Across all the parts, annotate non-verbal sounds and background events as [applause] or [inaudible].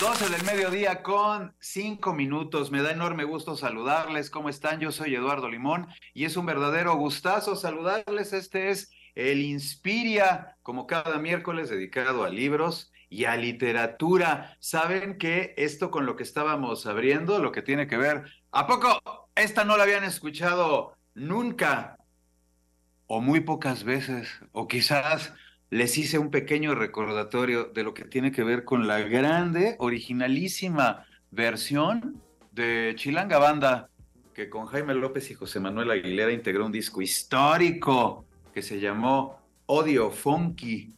12 del mediodía con 5 minutos. Me da enorme gusto saludarles. ¿Cómo están? Yo soy Eduardo Limón y es un verdadero gustazo saludarles. Este es el Inspiria, como cada miércoles dedicado a libros y a literatura. Saben que esto con lo que estábamos abriendo, lo que tiene que ver, ¿a poco esta no la habían escuchado nunca? O muy pocas veces, o quizás les hice un pequeño recordatorio de lo que tiene que ver con la grande, originalísima versión de Chilanga Banda, que con Jaime López y José Manuel Aguilera integró un disco histórico que se llamó Odio Funky.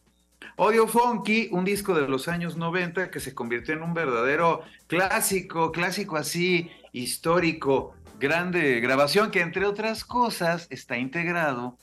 Odio Funky, un disco de los años 90 que se convirtió en un verdadero clásico, clásico así, histórico, grande grabación que entre otras cosas está integrado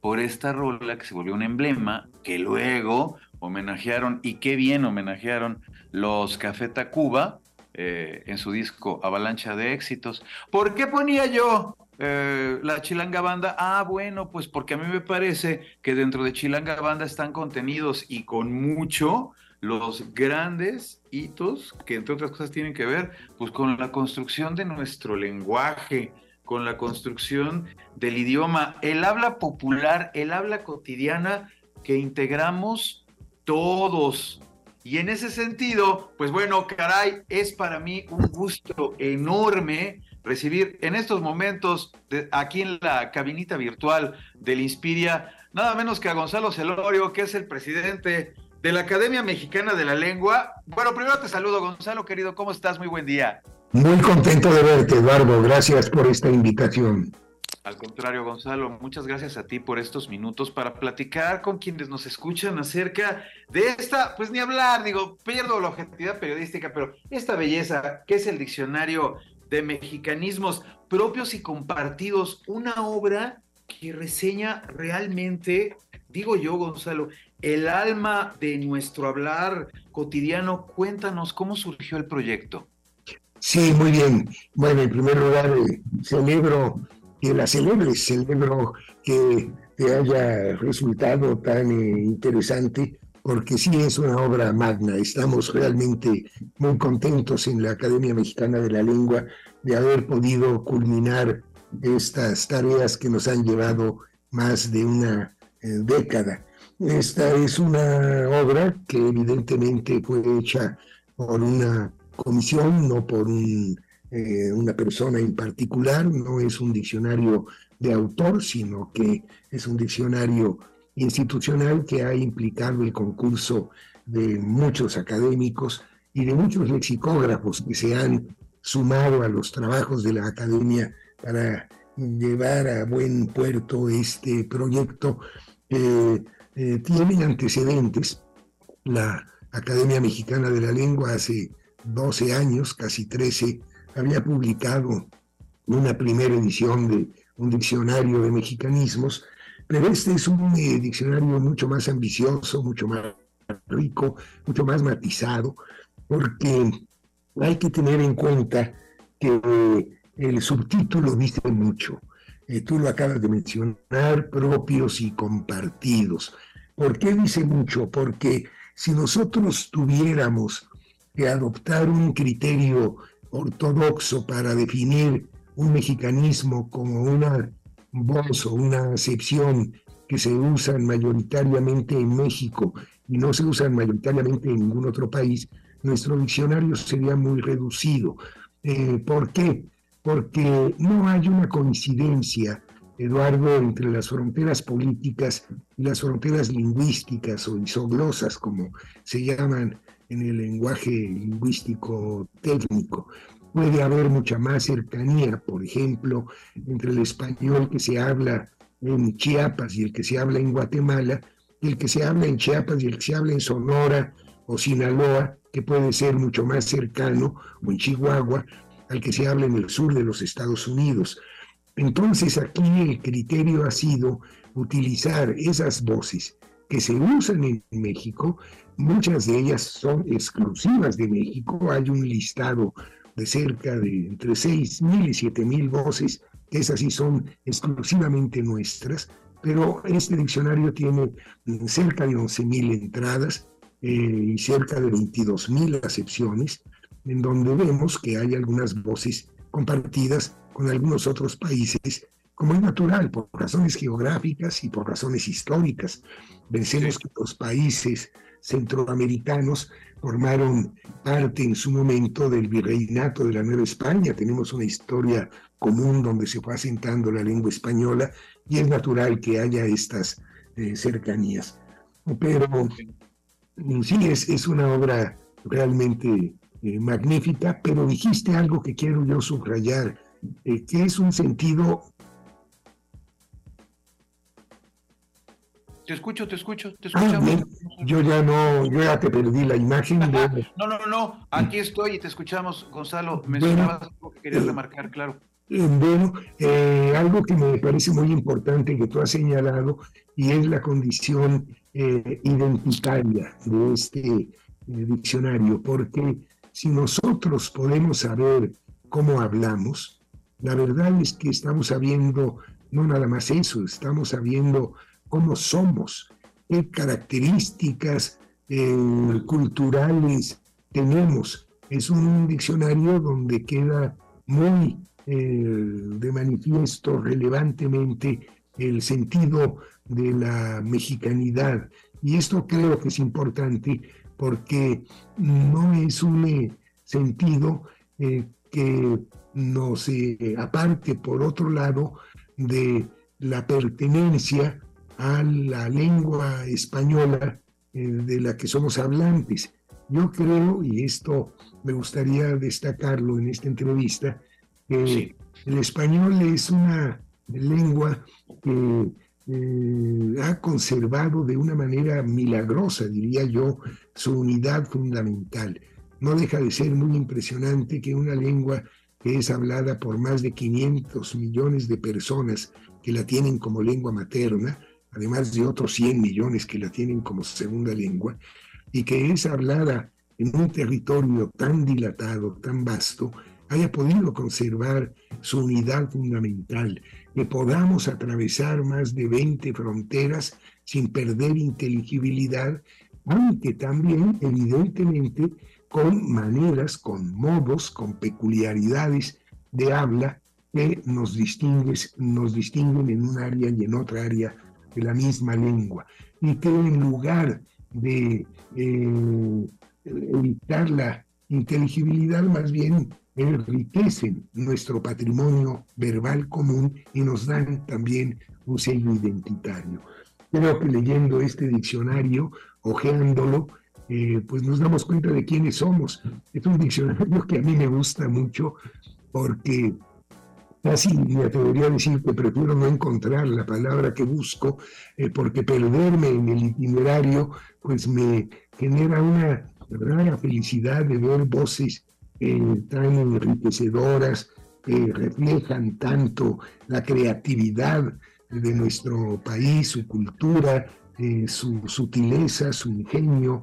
por esta rola que se volvió un emblema, que luego homenajearon, y qué bien homenajearon los Café Tacuba eh, en su disco Avalancha de Éxitos. ¿Por qué ponía yo eh, la Chilanga Banda? Ah, bueno, pues porque a mí me parece que dentro de Chilanga Banda están contenidos y con mucho los grandes hitos que entre otras cosas tienen que ver pues con la construcción de nuestro lenguaje, con la construcción del idioma, el habla popular, el habla cotidiana que integramos todos. Y en ese sentido, pues bueno, caray, es para mí un gusto enorme recibir en estos momentos aquí en la cabinita virtual del Inspiria, nada menos que a Gonzalo Celorio, que es el presidente de la Academia Mexicana de la Lengua. Bueno, primero te saludo, Gonzalo, querido, ¿cómo estás? Muy buen día. Muy contento de verte, Eduardo. Gracias por esta invitación. Al contrario, Gonzalo, muchas gracias a ti por estos minutos para platicar con quienes nos escuchan acerca de esta, pues ni hablar, digo, pierdo la objetividad periodística, pero esta belleza que es el diccionario de mexicanismos propios y compartidos, una obra que reseña realmente, digo yo, Gonzalo, el alma de nuestro hablar cotidiano. Cuéntanos cómo surgió el proyecto. Sí, muy bien. Bueno, en primer lugar, eh, celebro que la celebres, celebro que te haya resultado tan eh, interesante, porque sí es una obra magna. Estamos realmente muy contentos en la Academia Mexicana de la Lengua de haber podido culminar estas tareas que nos han llevado más de una eh, década. Esta es una obra que evidentemente fue hecha por una comisión, no por eh, una persona en particular, no es un diccionario de autor, sino que es un diccionario institucional que ha implicado el concurso de muchos académicos y de muchos lexicógrafos que se han sumado a los trabajos de la academia para llevar a buen puerto este proyecto eh, tiene antecedentes. La Academia Mexicana de la Lengua hace 12 años, casi 13, había publicado una primera edición de un diccionario de mexicanismos, pero este es un eh, diccionario mucho más ambicioso, mucho más rico, mucho más matizado, porque hay que tener en cuenta que eh, el subtítulo dice mucho. Eh, tú lo acabas de mencionar, propios y compartidos. ¿Por qué dice mucho? Porque si nosotros tuviéramos que adoptar un criterio ortodoxo para definir un mexicanismo como una voz o una acepción que se usan mayoritariamente en México y no se usan mayoritariamente en ningún otro país, nuestro diccionario sería muy reducido. Eh, ¿Por qué? Porque no hay una coincidencia, Eduardo, entre las fronteras políticas y las fronteras lingüísticas o isoglosas, como se llaman en el lenguaje lingüístico técnico. Puede haber mucha más cercanía, por ejemplo, entre el español que se habla en Chiapas y el que se habla en Guatemala, y el que se habla en Chiapas y el que se habla en Sonora o Sinaloa, que puede ser mucho más cercano, o en Chihuahua, al que se habla en el sur de los Estados Unidos. Entonces aquí el criterio ha sido utilizar esas voces que se usan en México, muchas de ellas son exclusivas de México, hay un listado de cerca de entre 6.000 y 7.000 voces, esas sí son exclusivamente nuestras, pero este diccionario tiene cerca de 11.000 entradas eh, y cerca de 22.000 acepciones, en donde vemos que hay algunas voces compartidas con algunos otros países, como es natural, por razones geográficas y por razones históricas. Pensemos que los países centroamericanos formaron parte en su momento del virreinato de la Nueva España. Tenemos una historia común donde se fue asentando la lengua española y es natural que haya estas eh, cercanías. Pero sí, es, es una obra realmente eh, magnífica, pero dijiste algo que quiero yo subrayar, eh, que es un sentido Te escucho, te escucho, te ah, escuchamos. Yo ya no, yo ya te perdí la imagen. No, no, no, no, aquí estoy y te escuchamos, Gonzalo. Me bueno, algo que querías remarcar, claro. Eh, bueno, eh, algo que me parece muy importante que tú has señalado y es la condición eh, identitaria de este diccionario, porque si nosotros podemos saber cómo hablamos, la verdad es que estamos sabiendo no nada más eso, estamos sabiendo cómo somos, qué características eh, culturales tenemos. Es un diccionario donde queda muy eh, de manifiesto relevantemente el sentido de la mexicanidad. Y esto creo que es importante porque no es un eh, sentido que nos aparte, por otro lado, de la pertenencia a la lengua española eh, de la que somos hablantes. Yo creo, y esto me gustaría destacarlo en esta entrevista, que el español es una lengua que eh, ha conservado de una manera milagrosa, diría yo, su unidad fundamental. No deja de ser muy impresionante que una lengua que es hablada por más de 500 millones de personas que la tienen como lengua materna, además de otros 100 millones que la tienen como segunda lengua, y que es hablada en un territorio tan dilatado, tan vasto, haya podido conservar su unidad fundamental, que podamos atravesar más de 20 fronteras sin perder inteligibilidad, aunque también, evidentemente, con maneras, con modos, con peculiaridades de habla que nos, nos distinguen en un área y en otra área de la misma lengua y que en lugar de eh, evitar la inteligibilidad, más bien enriquecen nuestro patrimonio verbal común y nos dan también un sello identitario. Creo que leyendo este diccionario, ojeándolo, eh, pues nos damos cuenta de quiénes somos. Es un diccionario que a mí me gusta mucho porque Casi me atrevería a decir que prefiero no encontrar la palabra que busco, eh, porque perderme en el itinerario, pues me genera una rara felicidad de ver voces eh, tan enriquecedoras, que reflejan tanto la creatividad de nuestro país, su cultura, eh, su sutileza, su ingenio,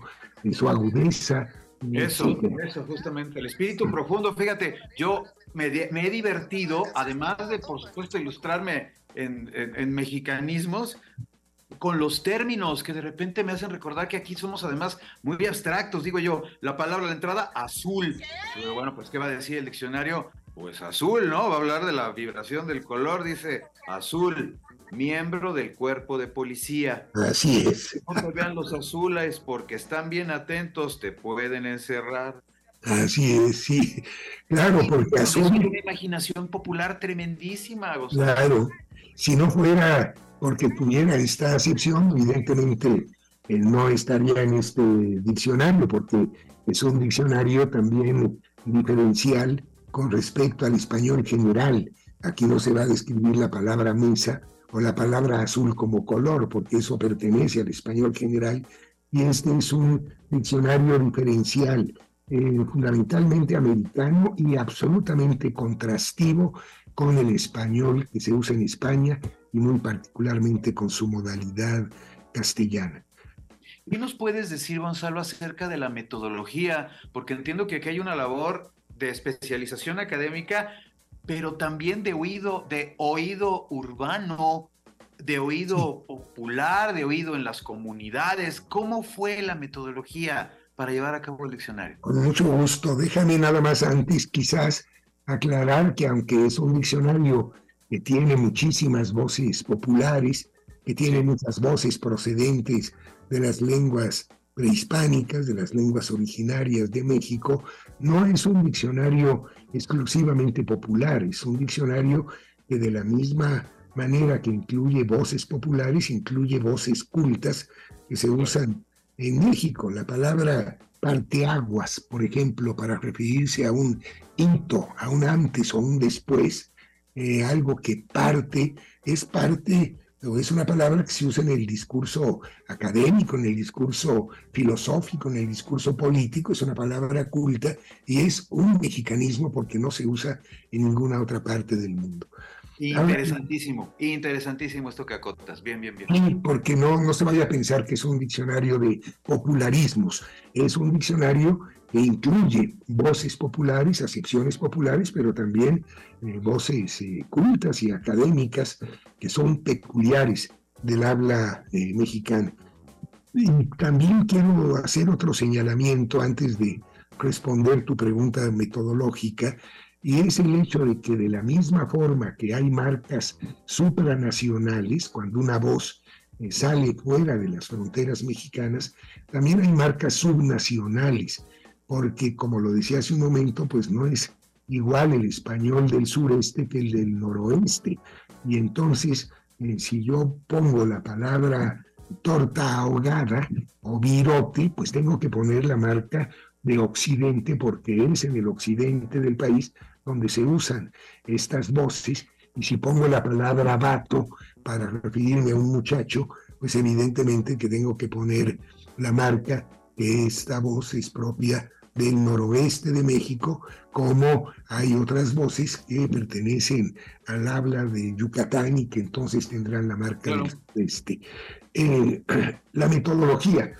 su agudeza. Eso, eso, justamente, el espíritu profundo. Fíjate, yo me, he divertido, además de, por supuesto, ilustrarme en, mexicanismos, con los términos que de repente me hacen recordar que aquí somos además muy abstractos. Digo yo, la palabra de entrada, azul. Pero bueno, pues, ¿qué va a decir el diccionario? Pues azul, ¿no? Va a hablar de la vibración del color, dice azul, miembro del cuerpo de policía. Así es. No te vean los azules porque están bien atentos, te pueden encerrar. Así es, sí. Claro, porque. Es una imaginación popular tremendísima. Claro. Si no fuera porque tuviera esta acepción, evidentemente no estaría en este diccionario, porque es un diccionario también diferencial con respecto al español general. Aquí no se va a describir la palabra mesa o la palabra azul como color, porque eso pertenece al español general, y este es un diccionario diferencial eh, fundamentalmente americano y absolutamente contrastivo con el español que se usa en España y muy particularmente con su modalidad castellana. ¿Qué nos puedes decir, Gonzalo, acerca de la metodología? Porque entiendo que aquí hay una labor de especialización académica, pero también de oído, de oído urbano, de oído popular, de oído en las comunidades. ¿Cómo fue la metodología para llevar a cabo el diccionario? Con mucho gusto. Déjame nada más antes quizás aclarar que aunque es un diccionario que tiene muchísimas voces populares, que tiene muchas voces procedentes de las lenguas prehispánicas, de las lenguas originarias de México, no es un diccionario exclusivamente popular, es un diccionario que de la misma manera que incluye voces populares, incluye voces cultas que se usan en México. La palabra parteaguas, por ejemplo, para referirse a un hito, a un antes o un después, eh, algo que parte, es parte es una palabra que se usa en el discurso académico, en el discurso filosófico, en el discurso político, es una palabra culta y es un mexicanismo porque no se usa en ninguna otra parte del mundo. Interesantísimo, interesantísimo esto que acotas. Bien, bien, bien. porque no, no se vaya a pensar que es un diccionario de popularismos, es un diccionario que incluye voces populares, acepciones populares, pero también eh, voces eh, cultas y académicas que son peculiares del habla eh, mexicana. Y también quiero hacer otro señalamiento antes de responder tu pregunta metodológica y es el hecho de que de la misma forma que hay marcas supranacionales, cuando una voz eh, sale fuera de las fronteras mexicanas, también hay marcas subnacionales, porque como lo decía hace un momento, pues no es igual el español del sureste que el del noroeste. Y entonces, eh, si yo pongo la palabra torta ahogada o virote, pues tengo que poner la marca de occidente porque es en el occidente del país donde se usan estas voces, y si pongo la palabra vato para referirme a un muchacho, pues evidentemente que tengo que poner la marca que esta voz es propia del noroeste de México, como hay otras voces que pertenecen al habla de Yucatán y que entonces tendrán la marca del este. Eh, [clears throat] la metodología.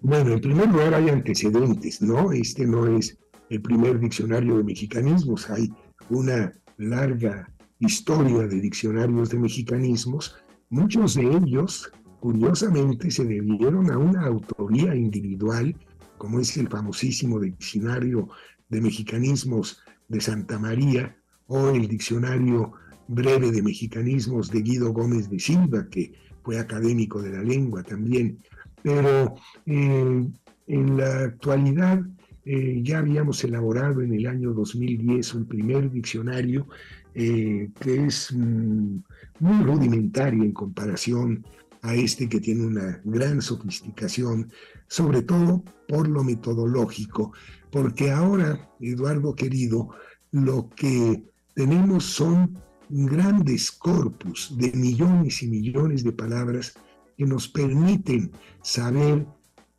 Bueno, en primer lugar hay antecedentes, ¿no? Este no es el primer diccionario de mexicanismos. Hay una larga historia de diccionarios de mexicanismos. Muchos de ellos, curiosamente, se debieron a una autoría individual, como es el famosísimo diccionario de mexicanismos de Santa María o el diccionario breve de mexicanismos de Guido Gómez de Silva, que fue académico de la lengua también. Pero eh, en la actualidad eh, ya habíamos elaborado en el año 2010 un primer diccionario eh, que es mm, muy rudimentario en comparación a este que tiene una gran sofisticación, sobre todo por lo metodológico, porque ahora, Eduardo querido, lo que tenemos son grandes corpus de millones y millones de palabras que nos permiten saber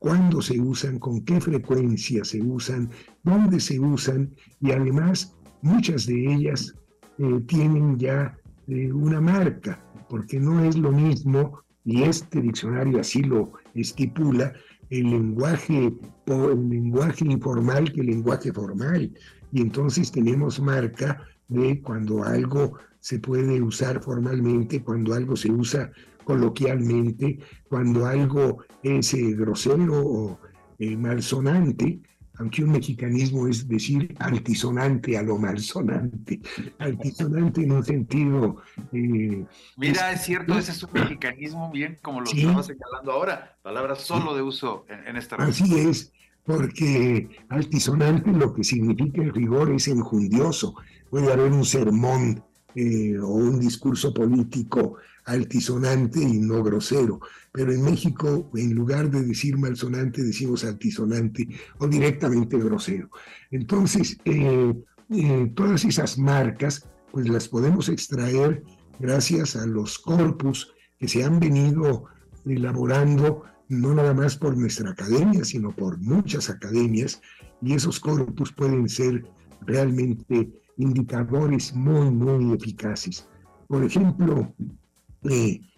cuándo se usan, con qué frecuencia se usan, dónde se usan y además muchas de ellas eh, tienen ya eh, una marca, porque no es lo mismo, y este diccionario así lo estipula, el lenguaje, el lenguaje informal que el lenguaje formal. Y entonces tenemos marca de cuando algo se puede usar formalmente, cuando algo se usa coloquialmente, cuando algo es eh, grosero o eh, malsonante, aunque un mexicanismo es decir altisonante a lo malsonante, altisonante en un sentido... Eh, Mira, es, cierto, ese es un mexicanismo bien como lo estamos señalando ahora, palabras solo de uso en, esta Así es, porque altisonante lo que significa el rigor es enjundioso, puede haber un sermón o un discurso político altisonante y no grosero. Pero en México, en lugar de decir malsonante, decimos altisonante o directamente grosero. Entonces, eh, eh, todas esas marcas, pues las podemos extraer gracias a los corpus que se han venido elaborando no nada más por nuestra academia, sino por muchas academias, y esos corpus pueden ser realmente indicadores muy, muy eficaces. Por ejemplo,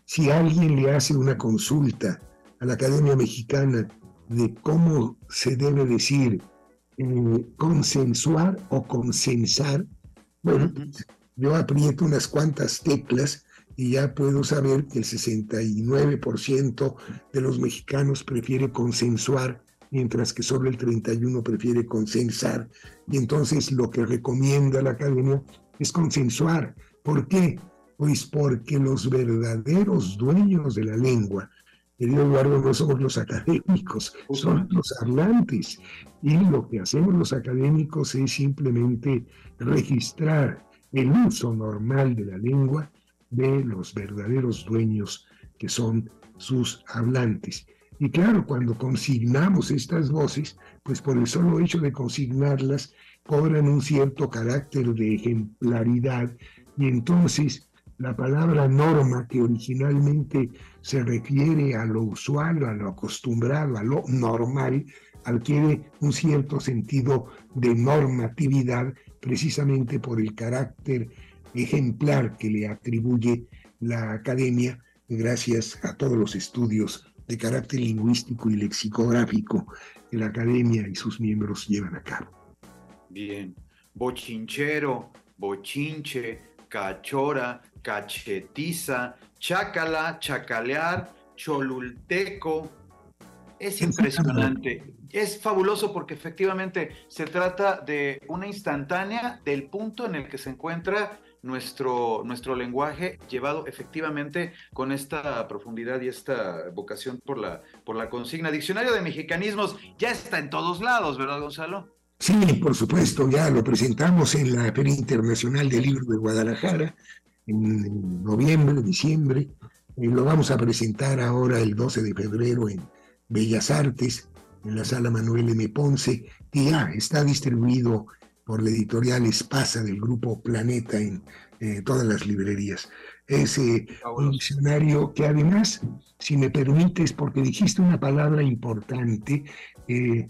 si alguien le hace una consulta a la Academia Mexicana de cómo se debe decir eh, consensuar o consensar, bueno, yo aprieto unas cuantas teclas y ya puedo saber que el 69% de los mexicanos prefiere consensuar, mientras que solo el 31% prefiere consensar. Y entonces lo que recomienda la academia es consensuar. ¿Por qué? Pues porque los verdaderos dueños de la lengua, querido Eduardo, no somos los académicos, son los hablantes. Y lo que hacemos los académicos es simplemente registrar el uso normal de la lengua de los verdaderos dueños que son sus hablantes. Y claro, cuando consignamos estas voces, pues por el solo hecho de consignarlas, cobran un cierto carácter de ejemplaridad y entonces la palabra norma, que originalmente se refiere a lo usual, a lo acostumbrado, a lo normal, adquiere un cierto sentido de normatividad precisamente por el carácter ejemplar que le atribuye la academia gracias a todos los estudios de carácter lingüístico y lexicográfico que la academia y sus miembros llevan a cabo. Bien, bochinchero, bochinche, cachora, cachetiza, chácala, chacalear, cholulteco. Es impresionante. Es fabuloso porque efectivamente se trata de una instantánea del punto en el que se encuentra nuestro, nuestro lenguaje llevado efectivamente con esta profundidad y esta vocación por la, por la consigna. Diccionario de mexicanismos ya está en todos lados, ¿verdad, Gonzalo? Sí, por supuesto, ya lo presentamos en la Feria Internacional del Libro de Guadalajara en noviembre, diciembre. Y lo vamos a presentar ahora el 12 de febrero en Bellas Artes, en la sala Manuel M. Ponce, y ya está distribuido por la editorial Espasa del grupo Planeta en eh, todas las librerías. Es eh, un diccionario que además, si me permites, porque dijiste una palabra importante, eh,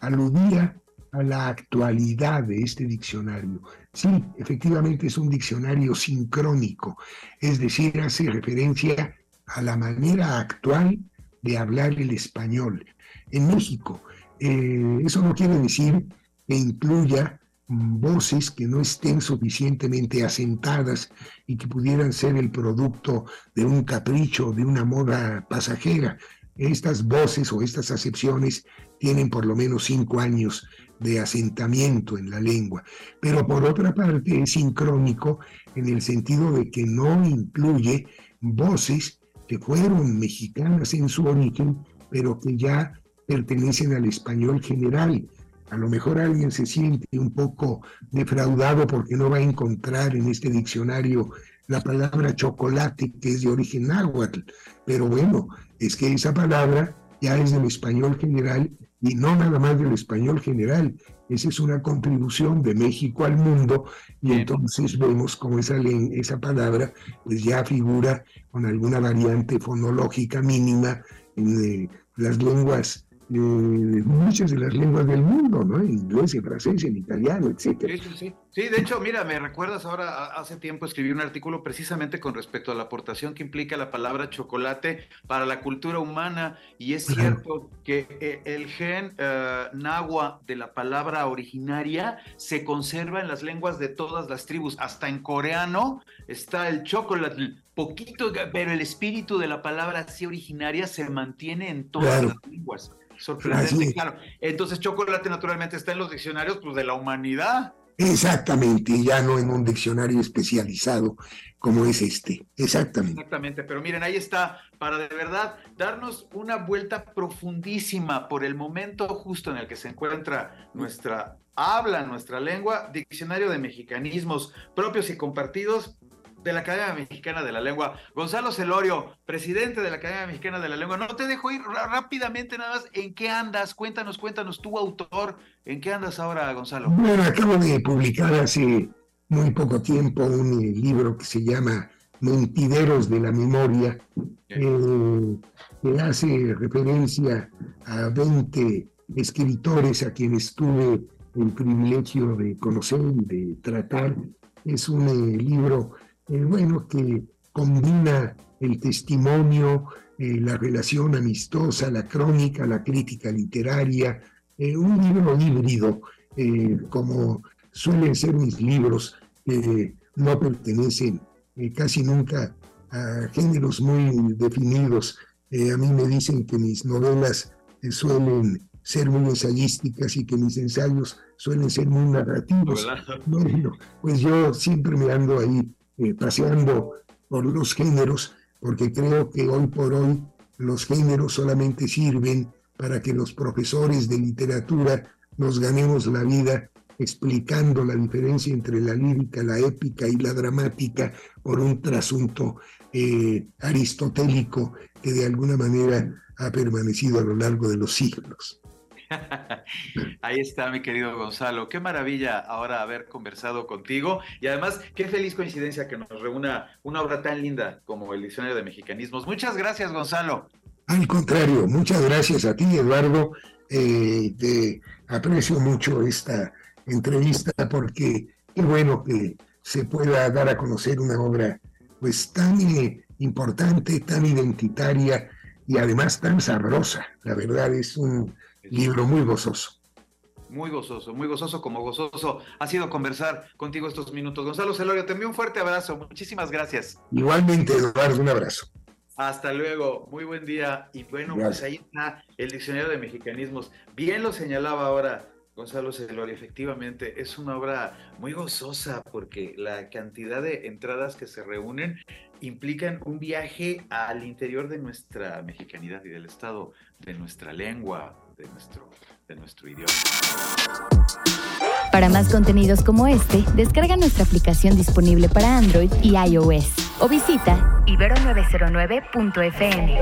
aludía a la actualidad de este diccionario. Sí, efectivamente es un diccionario sincrónico, es decir, hace referencia a la manera actual de hablar el español. En México, eso no quiere decir que incluya voces que no estén suficientemente asentadas y que pudieran ser el producto de un capricho, de una moda pasajera. Estas voces o estas acepciones tienen por lo menos cinco años de asentamiento en la lengua, pero por otra parte es sincrónico en el sentido de que no incluye voces que fueron mexicanas en su origen, pero que ya pertenecen al español general, a lo mejor alguien se siente un poco defraudado porque no va a encontrar en este diccionario la palabra chocolate, que es de origen náhuatl. Pero bueno, es que esa palabra ya es del español general y no nada más del español general. Esa es una contribución de México al mundo y entonces vemos como esa, esa palabra pues ya figura con alguna variante fonológica mínima en eh, las lenguas muchas de las lenguas del mundo, ¿no? En inglés, en francés, en italiano, etc. Sí, sí, sí. sí, de hecho, mira, me recuerdas ahora, hace tiempo escribí un artículo precisamente con respecto a la aportación que implica la palabra chocolate para la cultura humana, y es cierto que eh, el gen uh, nahua de la palabra originaria se conserva en las lenguas de todas las tribus, hasta en coreano está el chocolate, poquito, pero el espíritu de la palabra así originaria se mantiene en todas las lenguas. Sorprendente, claro. Entonces, chocolate naturalmente está en los diccionarios pues, de la humanidad. Exactamente, ya no en un diccionario especializado como es este. Exactamente. Exactamente, pero miren, ahí está, para de verdad darnos una vuelta profundísima por el momento justo en el que se encuentra nuestra habla, nuestra lengua, diccionario de mexicanismos propios y compartidos de la Academia Mexicana de la Lengua. Gonzalo Celorio, presidente de la Academia Mexicana de la Lengua. No te dejo ir rápidamente nada más. ¿En qué andas? Cuéntanos, cuéntanos, tu autor. ¿En qué andas ahora, Gonzalo? Bueno, acabo de publicar hace muy poco tiempo un libro que se llama Mentideros de la Memoria, eh, que hace referencia a 20 escritores a quienes tuve el privilegio de conocer y de tratar. Es un eh, libro, eh, bueno, que combina el testimonio, eh, la relación amistosa, la crónica, la crítica literaria, un libro híbrido, como suelen ser mis libros, que no pertenecen casi nunca a géneros muy definidos. a mí me dicen que mis novelas suelen ser muy ensayísticas y que mis ensayos suelen ser muy narrativos. Bueno, pues yo siempre me ando ahí eh, paseando por los géneros, porque creo que hoy por hoy los géneros solamente sirven para que los profesores de literatura nos ganemos la vida explicando la diferencia entre la lírica, la épica y la dramática por un trasunto eh, aristotélico que de alguna manera ha permanecido a lo largo de los siglos. [laughs] Ahí está, mi querido Gonzalo. Qué maravilla ahora haber conversado contigo y además qué feliz coincidencia que nos reúna una obra tan linda como el Diccionario de Mexicanismos. Muchas gracias, Gonzalo. Al contrario, muchas gracias a ti, Eduardo. Eh, te aprecio mucho esta entrevista porque qué bueno que se pueda dar a conocer una obra pues tan eh, importante, tan identitaria y además tan sabrosa. La verdad es un libro muy gozoso. Muy gozoso, muy gozoso como gozoso ha sido conversar contigo estos minutos. Gonzalo Celorio, te envío un fuerte abrazo. Muchísimas gracias. Igualmente, Eduardo, un abrazo. Hasta luego, muy buen día. Y bueno, pues ahí está el diccionario de mexicanismos. Bien lo señalaba ahora Gonzalo Celorio, efectivamente, es una obra muy gozosa porque la cantidad de entradas que se reúnen implican un viaje al interior de nuestra mexicanidad y del estado de nuestra lengua, de nuestro, idioma. Para más contenidos como este, descarga nuestra aplicación disponible para Android y iOS o visita ibero909.fm.